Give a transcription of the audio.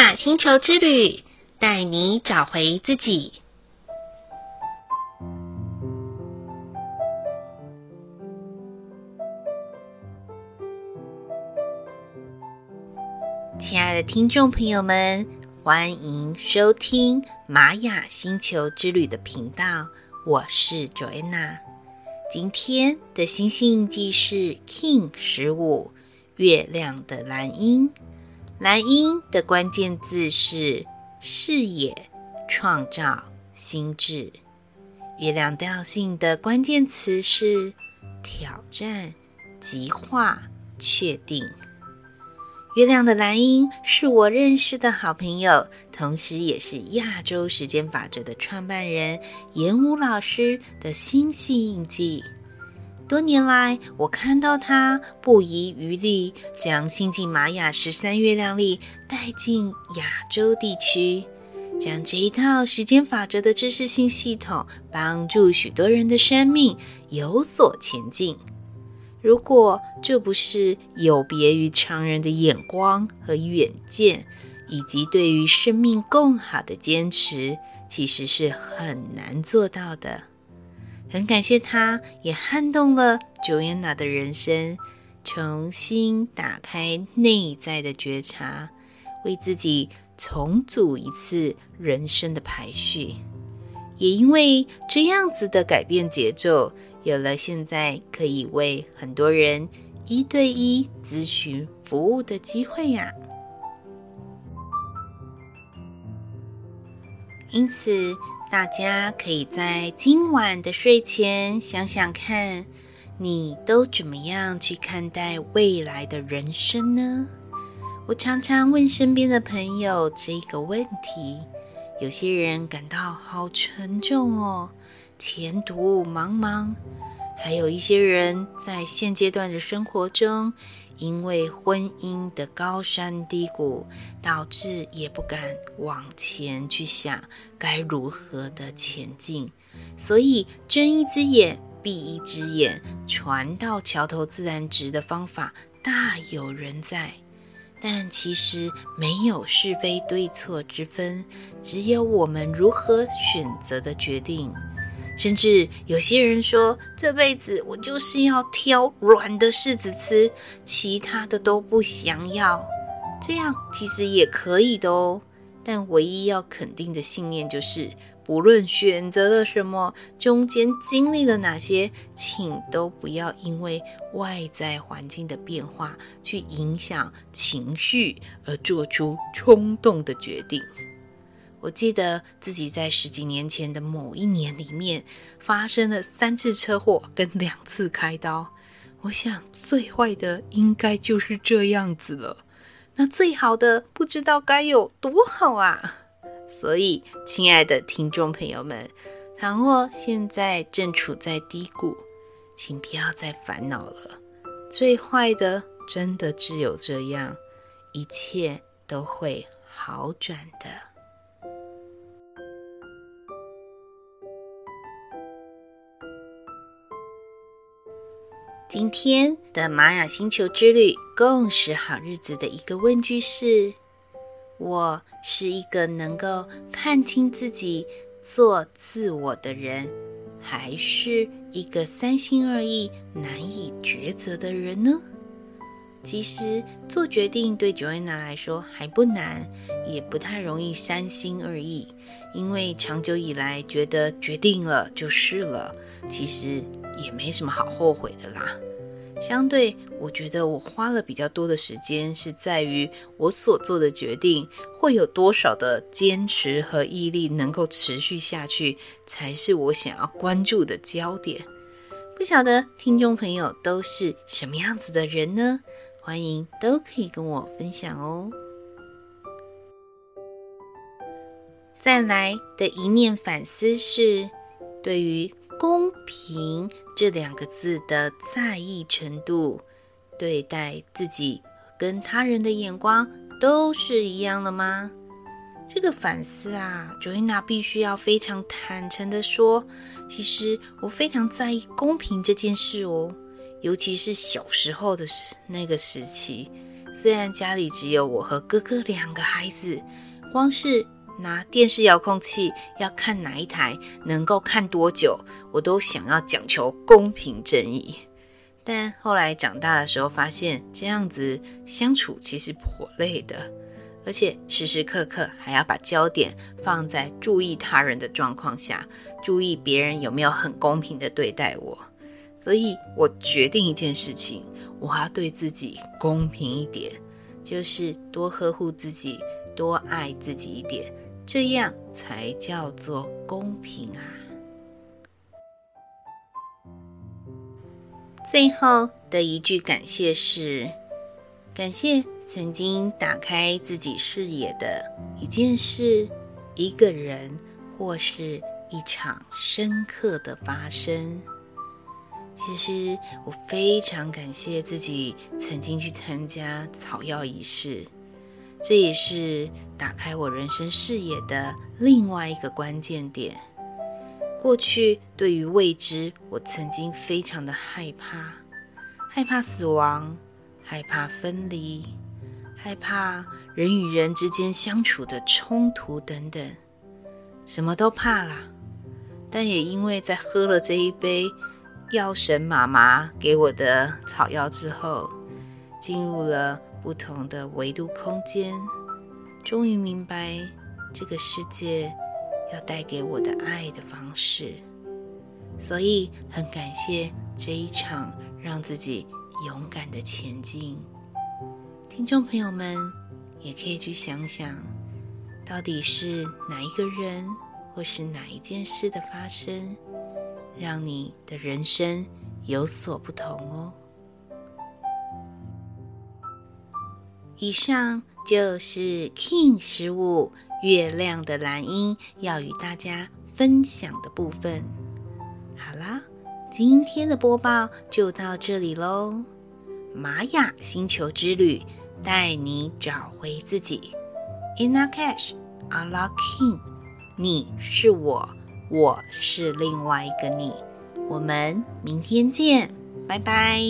雅星球之旅，带你找回自己。亲爱的听众朋友们，欢迎收听玛雅星球之旅的频道，我是 Joanna。今天的星星记是 King 十五，月亮的蓝鹰。蓝鹰的关键字是视野、创造、心智。月亮调性的关键词是挑战、极化、确定。月亮的蓝鹰是我认识的好朋友，同时也是亚洲时间法则的创办人严武老师的星系印记。多年来，我看到他不遗余力将星际玛雅十三月亮历带进亚洲地区，将这一套时间法则的知识性系统帮助许多人的生命有所前进。如果这不是有别于常人的眼光和远见，以及对于生命更好的坚持，其实是很难做到的。很感谢他，也撼动了 Joanna 的人生，重新打开内在的觉察，为自己重组一次人生的排序。也因为这样子的改变节奏，有了现在可以为很多人一对一咨询服务的机会呀。因此，大家可以在今晚的睡前想想看，你都怎么样去看待未来的人生呢？我常常问身边的朋友这个问题，有些人感到好沉重哦，前途茫茫；还有一些人在现阶段的生活中，因为婚姻的高山低谷，导致也不敢往前去想该如何的前进，所以睁一只眼闭一只眼，船到桥头自然直的方法大有人在。但其实没有是非对错之分，只有我们如何选择的决定。甚至有些人说，这辈子我就是要挑软的柿子吃，其他的都不想要。这样其实也可以的哦。但唯一要肯定的信念就是，不论选择了什么，中间经历了哪些，请都不要因为外在环境的变化去影响情绪而做出冲动的决定。我记得自己在十几年前的某一年里面发生了三次车祸跟两次开刀。我想最坏的应该就是这样子了，那最好的不知道该有多好啊！所以，亲爱的听众朋友们，倘若现在正处在低谷，请不要再烦恼了。最坏的真的只有这样，一切都会好转的。今天的玛雅星球之旅共识好日子的一个问句是：我是一个能够看清自己、做自我的人，还是一个三心二意、难以抉择的人呢？其实做决定对 Joanna 来说还不难，也不太容易三心二意，因为长久以来觉得决定了就是了。其实。也没什么好后悔的啦。相对，我觉得我花了比较多的时间是在于我所做的决定会有多少的坚持和毅力能够持续下去，才是我想要关注的焦点。不晓得听众朋友都是什么样子的人呢？欢迎都可以跟我分享哦。再来的一念反思是对于。公平这两个字的在意程度，对待自己跟他人的眼光都是一样的吗？这个反思啊，Joanna 必须要非常坦诚的说，其实我非常在意公平这件事哦，尤其是小时候的时那个时期，虽然家里只有我和哥哥两个孩子，光是拿电视遥控器要看哪一台，能够看多久，我都想要讲求公平正义。但后来长大的时候，发现这样子相处其实颇累的，而且时时刻刻还要把焦点放在注意他人的状况下，注意别人有没有很公平的对待我。所以我决定一件事情。我要对自己公平一点，就是多呵护自己，多爱自己一点，这样才叫做公平啊！最后的一句感谢是：感谢曾经打开自己视野的一件事、一个人，或是一场深刻的发生。其实我非常感谢自己曾经去参加草药仪式，这也是打开我人生视野的另外一个关键点。过去对于未知，我曾经非常的害怕，害怕死亡，害怕分离，害怕人与人之间相处的冲突等等，什么都怕啦。但也因为在喝了这一杯。药神妈妈给我的草药之后，进入了不同的维度空间，终于明白这个世界要带给我的爱的方式，所以很感谢这一场让自己勇敢的前进。听众朋友们也可以去想想，到底是哪一个人或是哪一件事的发生，让你的人生有所不同哦。以上就是 King 十五月亮的蓝鹰要与大家分享的部分。好啦，今天的播报就到这里喽。玛雅星球之旅带你找回自己。In Lak'ech, Allah Kin，你是我。我是另外一个你，我们明天见，拜拜。